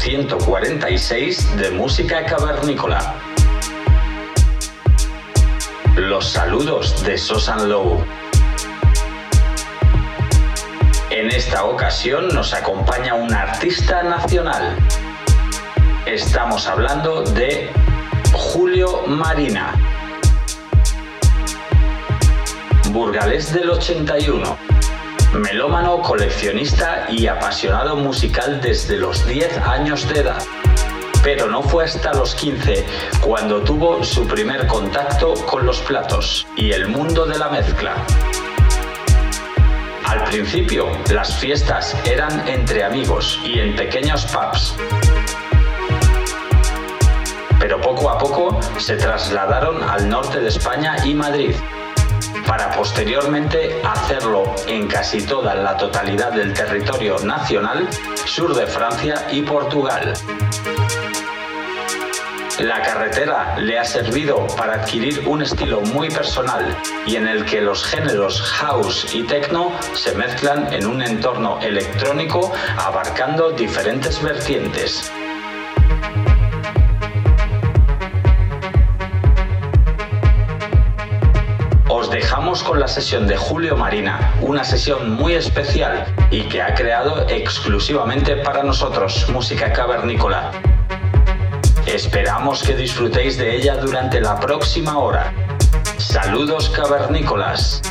146 de Música Cavernícola. Los saludos de Sosan Low. En esta ocasión nos acompaña un artista nacional. Estamos hablando de Julio Marina. Burgalés del 81 melómano, coleccionista y apasionado musical desde los 10 años de edad. Pero no fue hasta los 15 cuando tuvo su primer contacto con los platos y el mundo de la mezcla. Al principio, las fiestas eran entre amigos y en pequeños pubs. Pero poco a poco se trasladaron al norte de España y Madrid, para posteriormente hacerlo en casi toda la totalidad del territorio nacional, sur de Francia y Portugal. La carretera le ha servido para adquirir un estilo muy personal y en el que los géneros house y techno se mezclan en un entorno electrónico abarcando diferentes vertientes. Dejamos con la sesión de Julio Marina, una sesión muy especial y que ha creado exclusivamente para nosotros, música cavernícola. Esperamos que disfrutéis de ella durante la próxima hora. Saludos cavernícolas.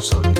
Cavernícola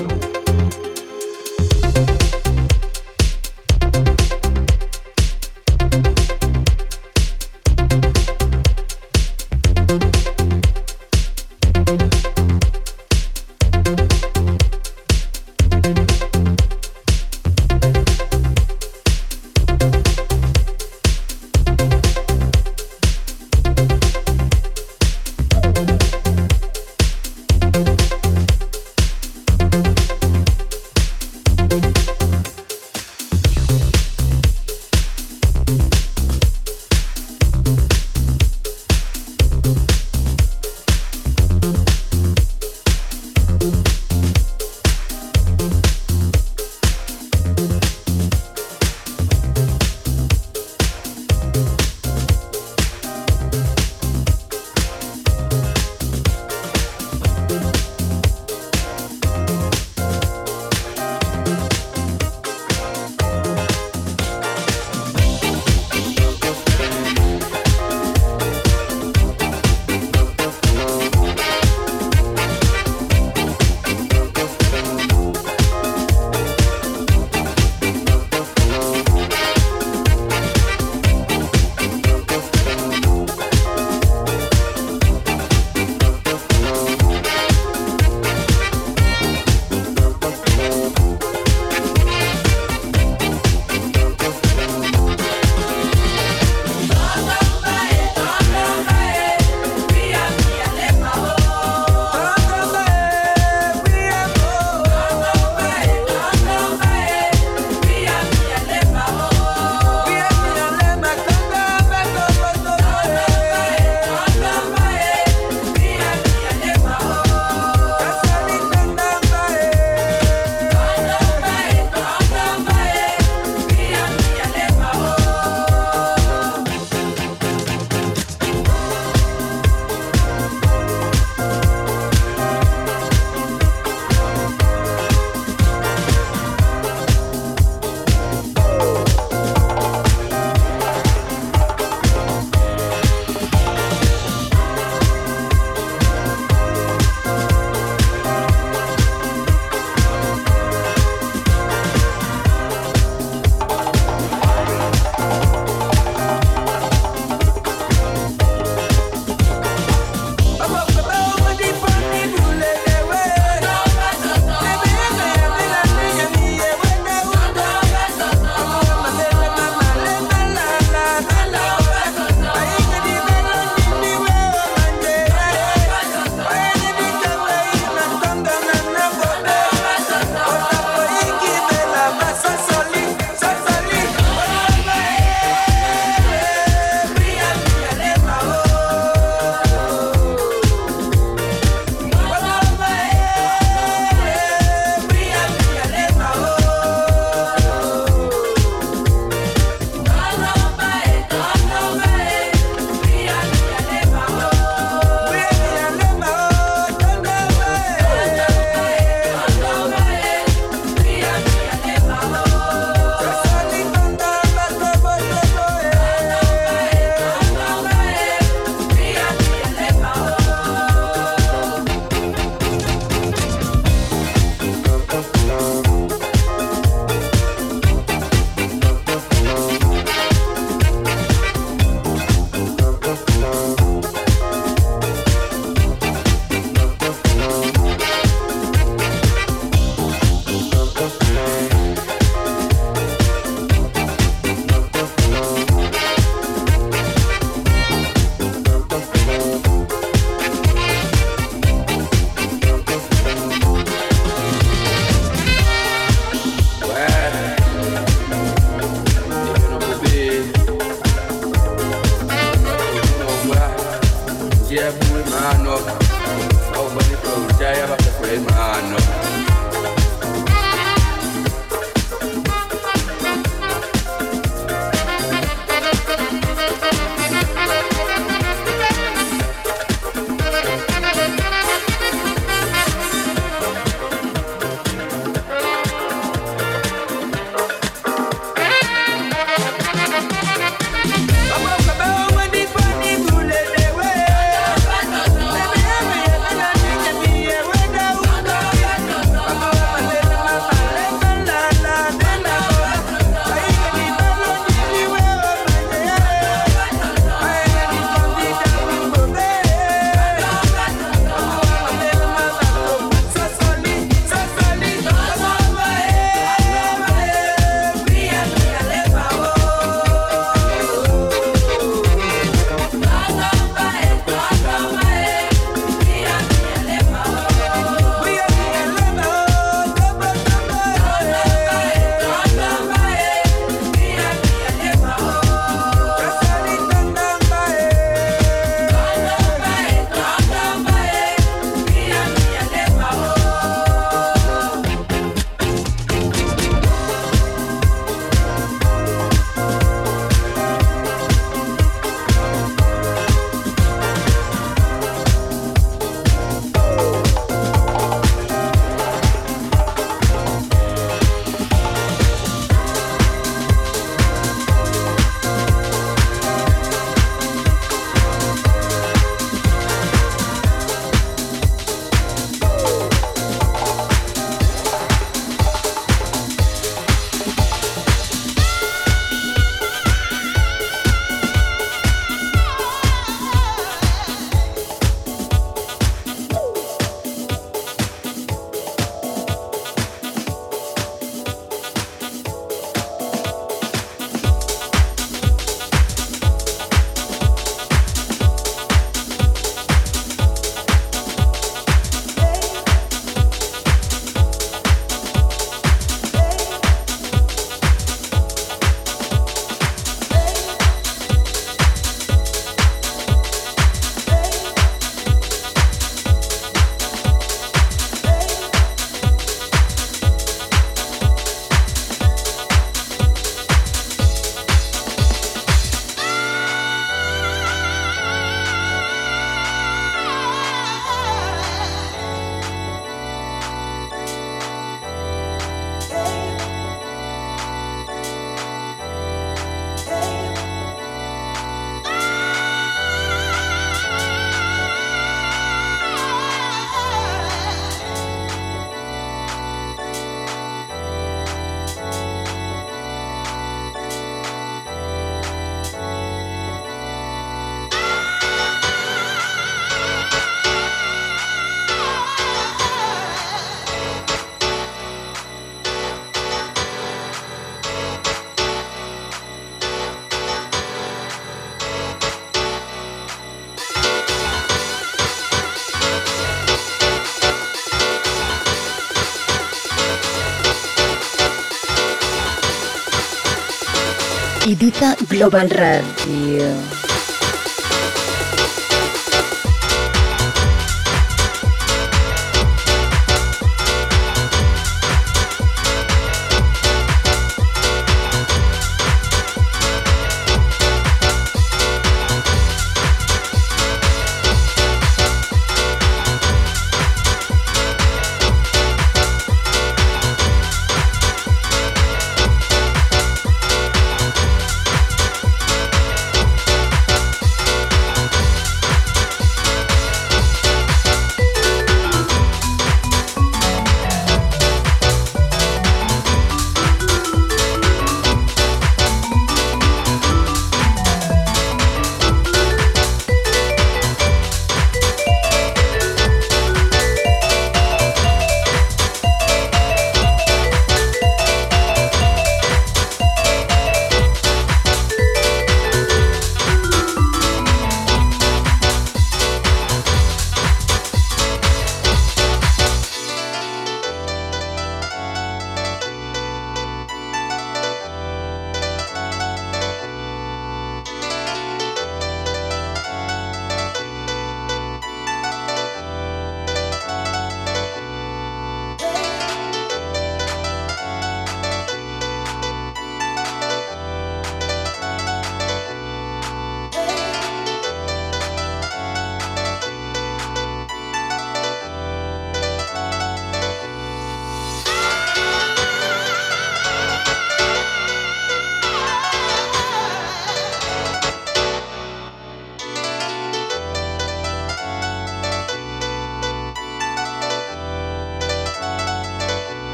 Global Radio.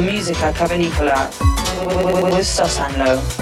Musica Cavernicola with Sosanlo.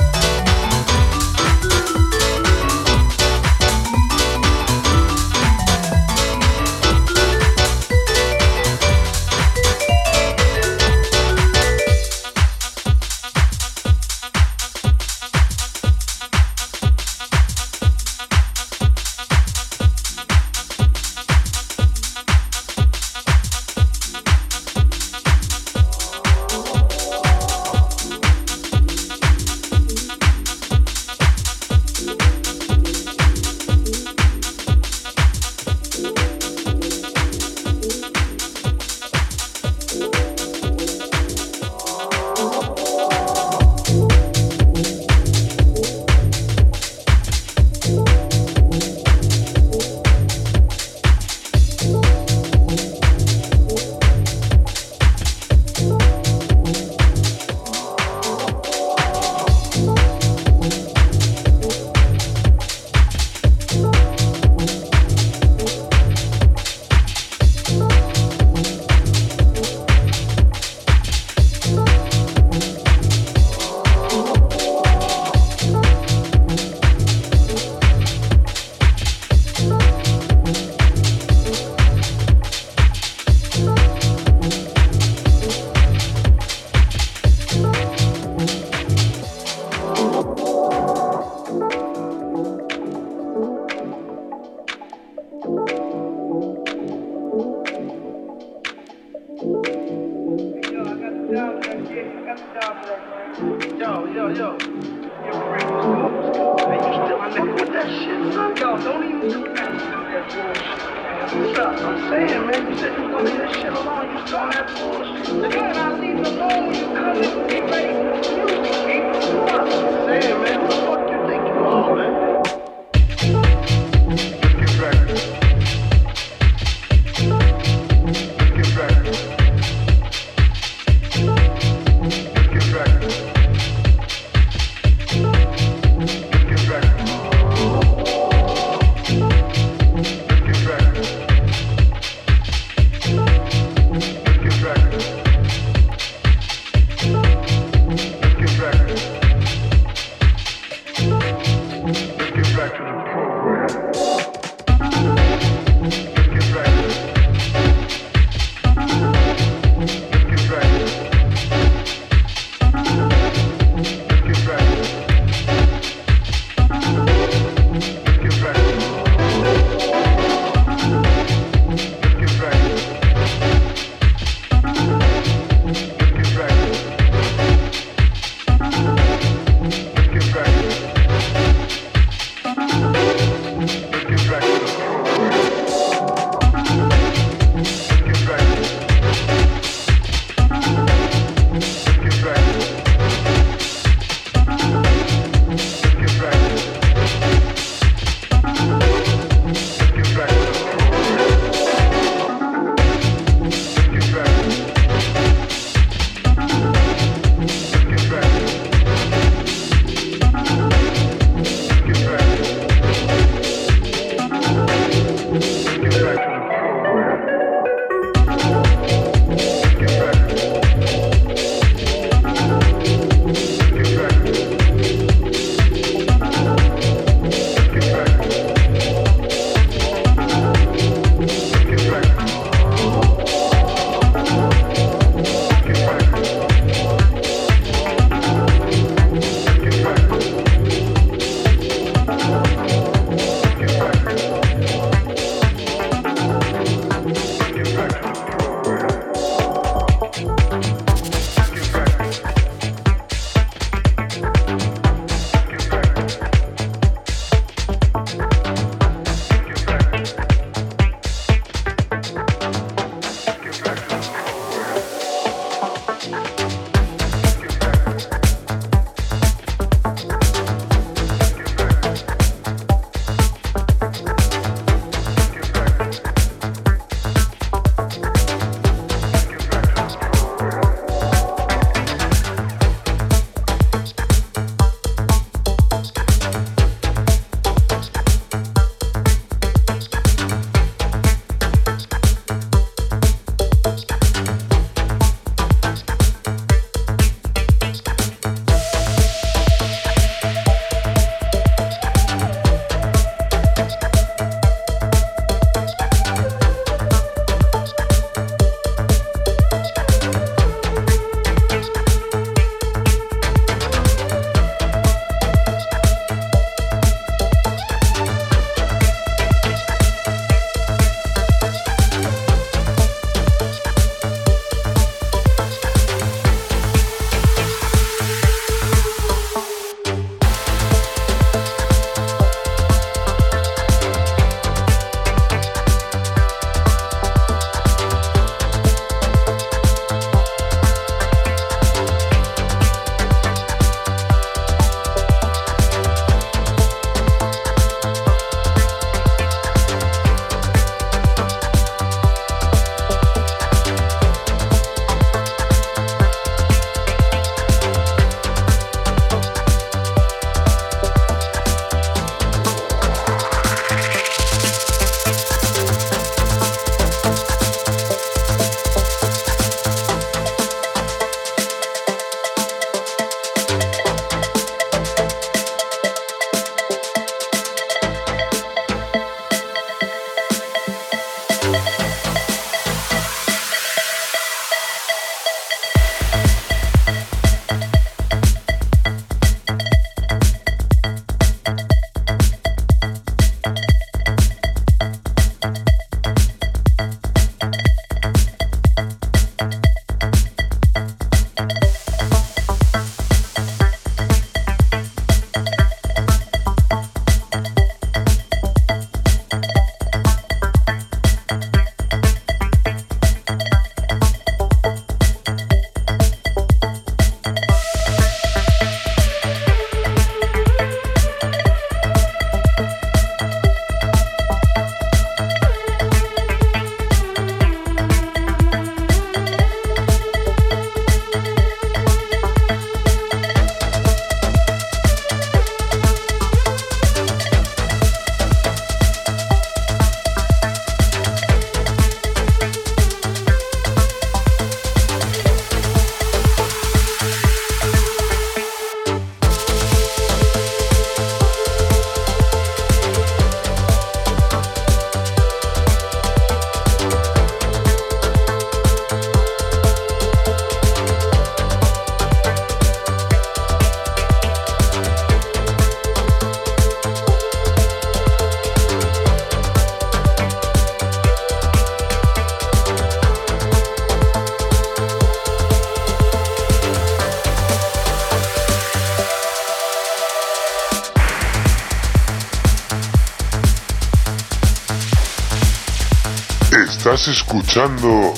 Estás escuchando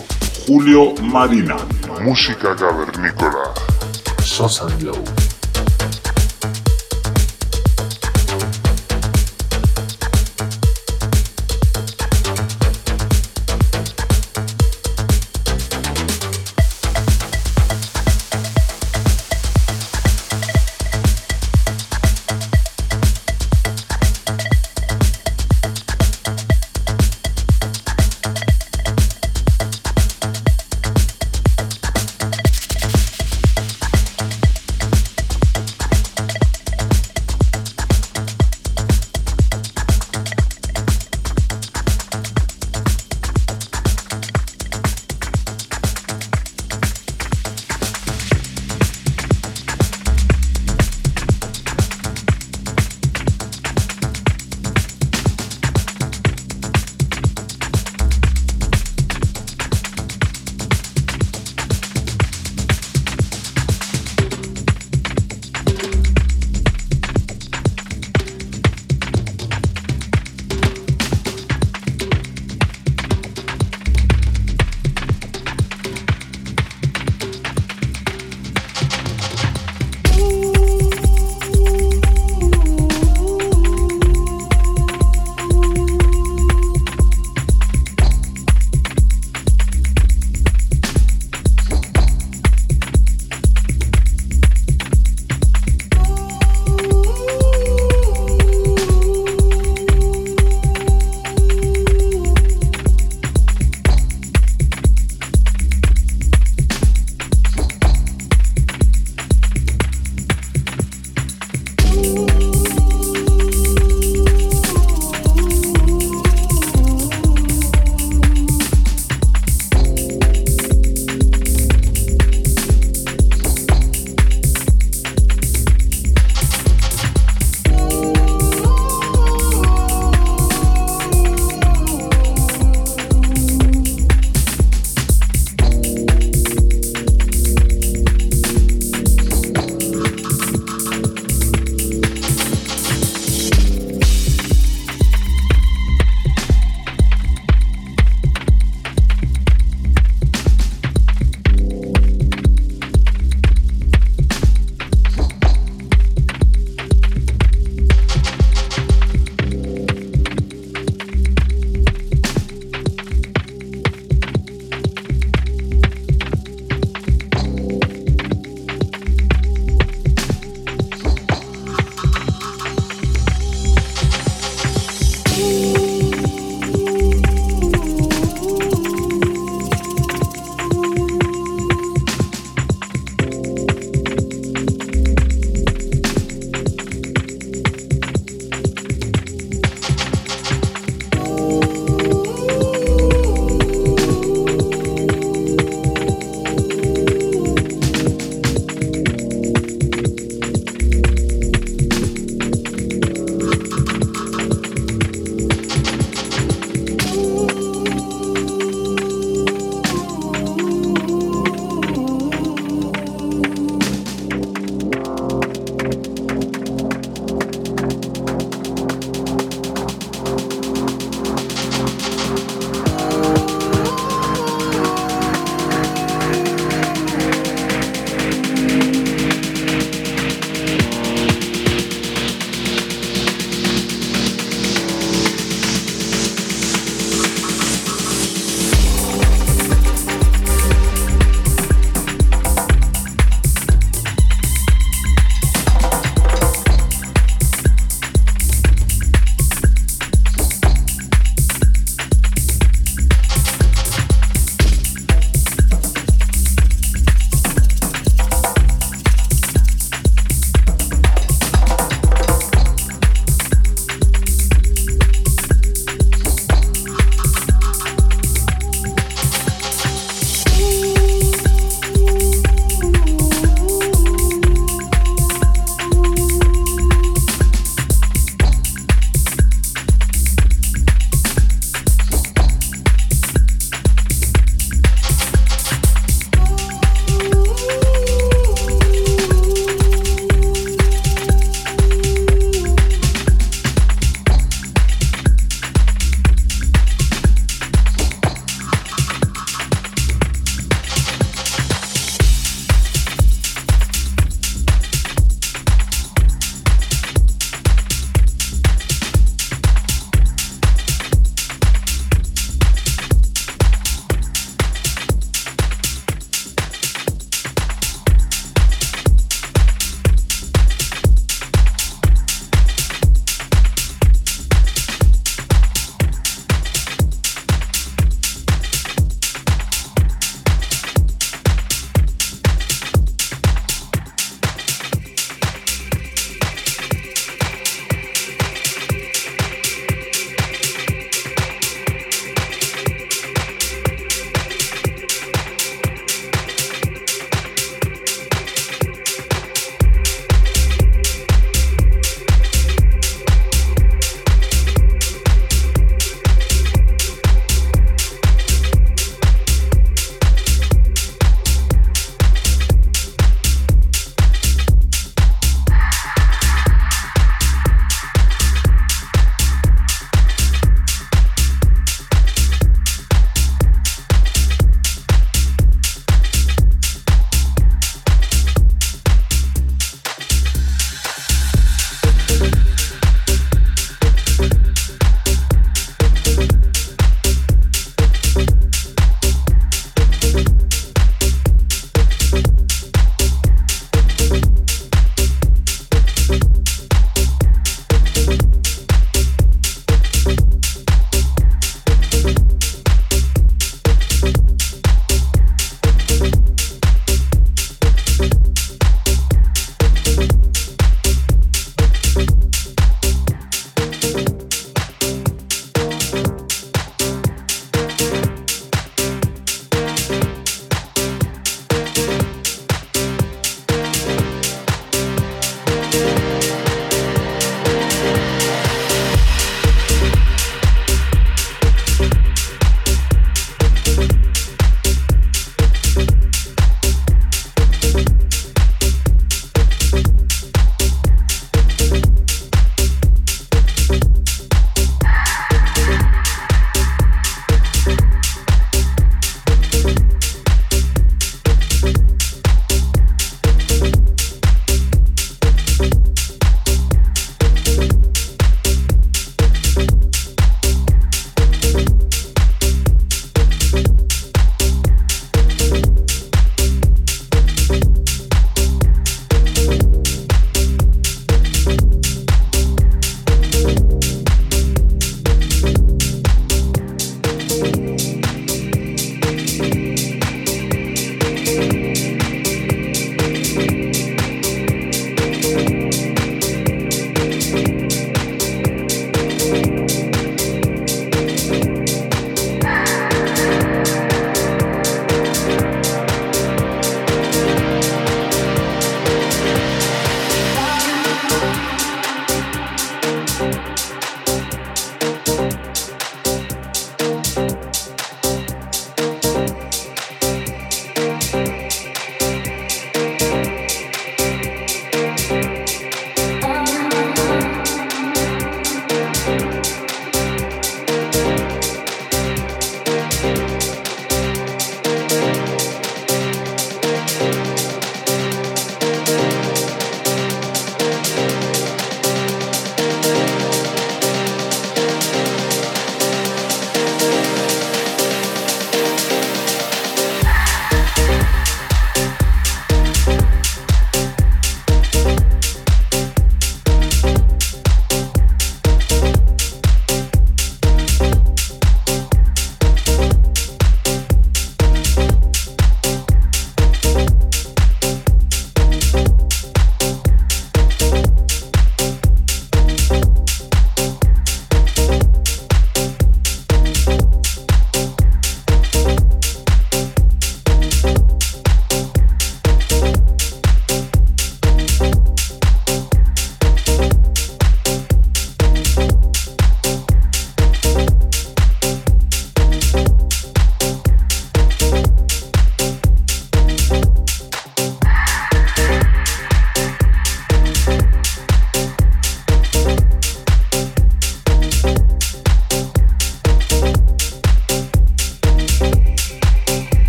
Julio Marina. música cavernícola. Sosa Glow.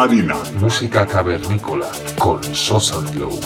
Marina. Música cavernícola con Sosa Glow.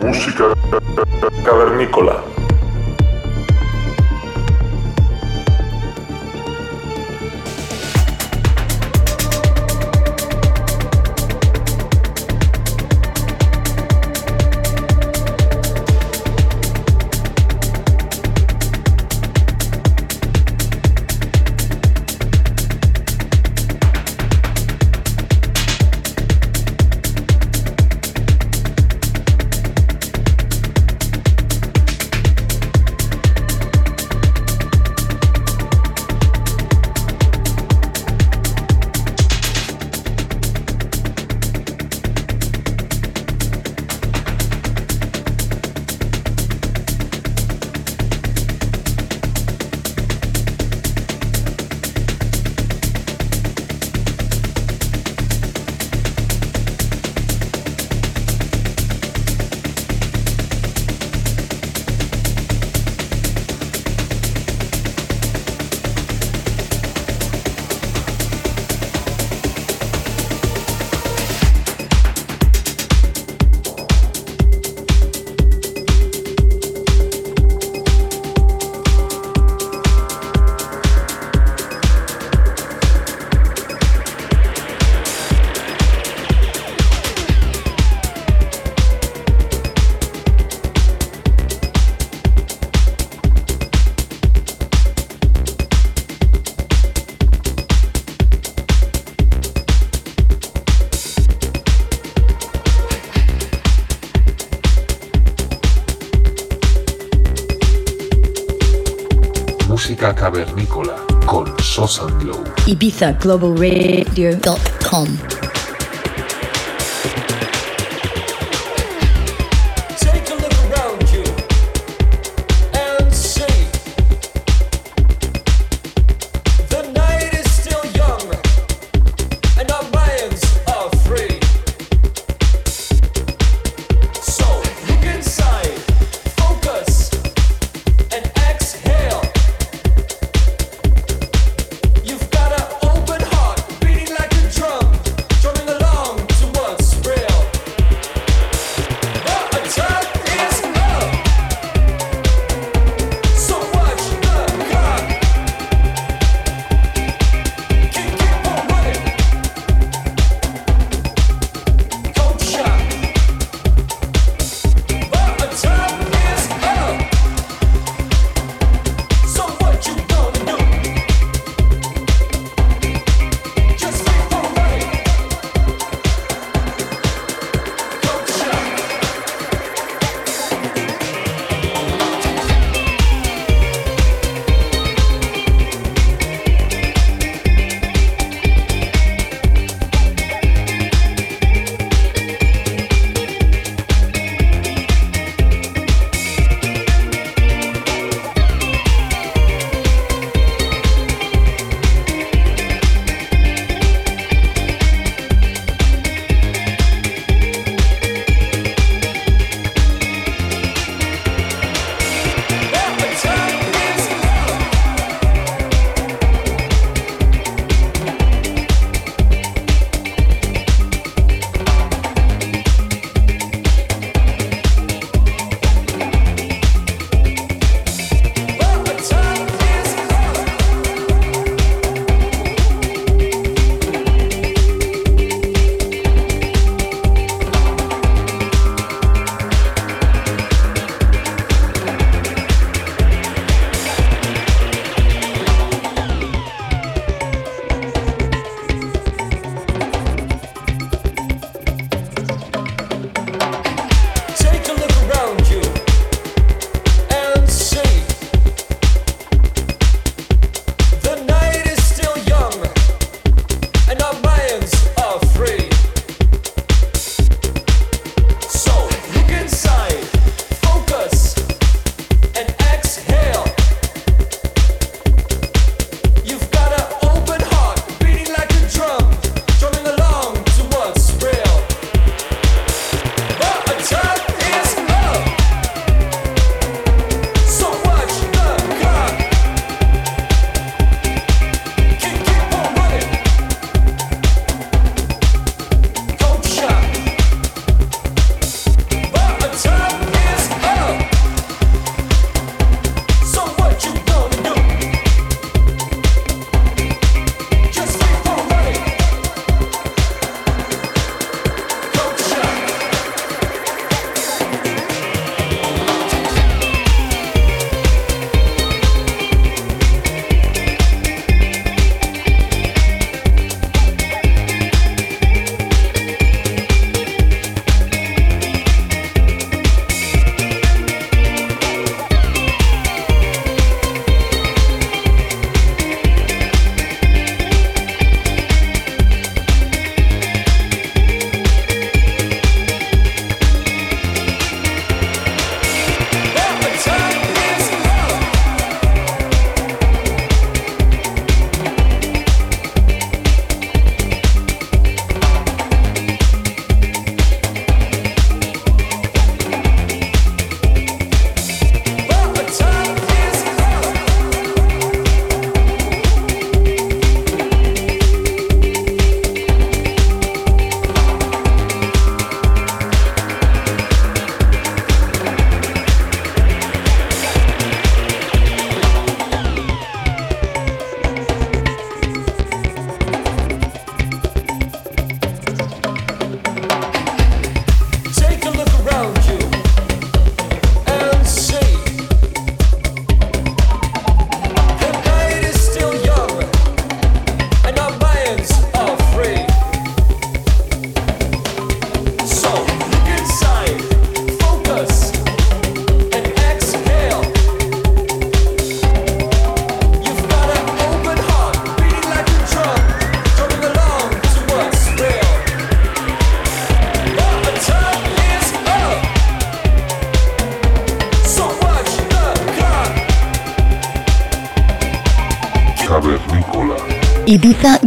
Música, Globalradio.com.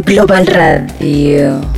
Global Radio.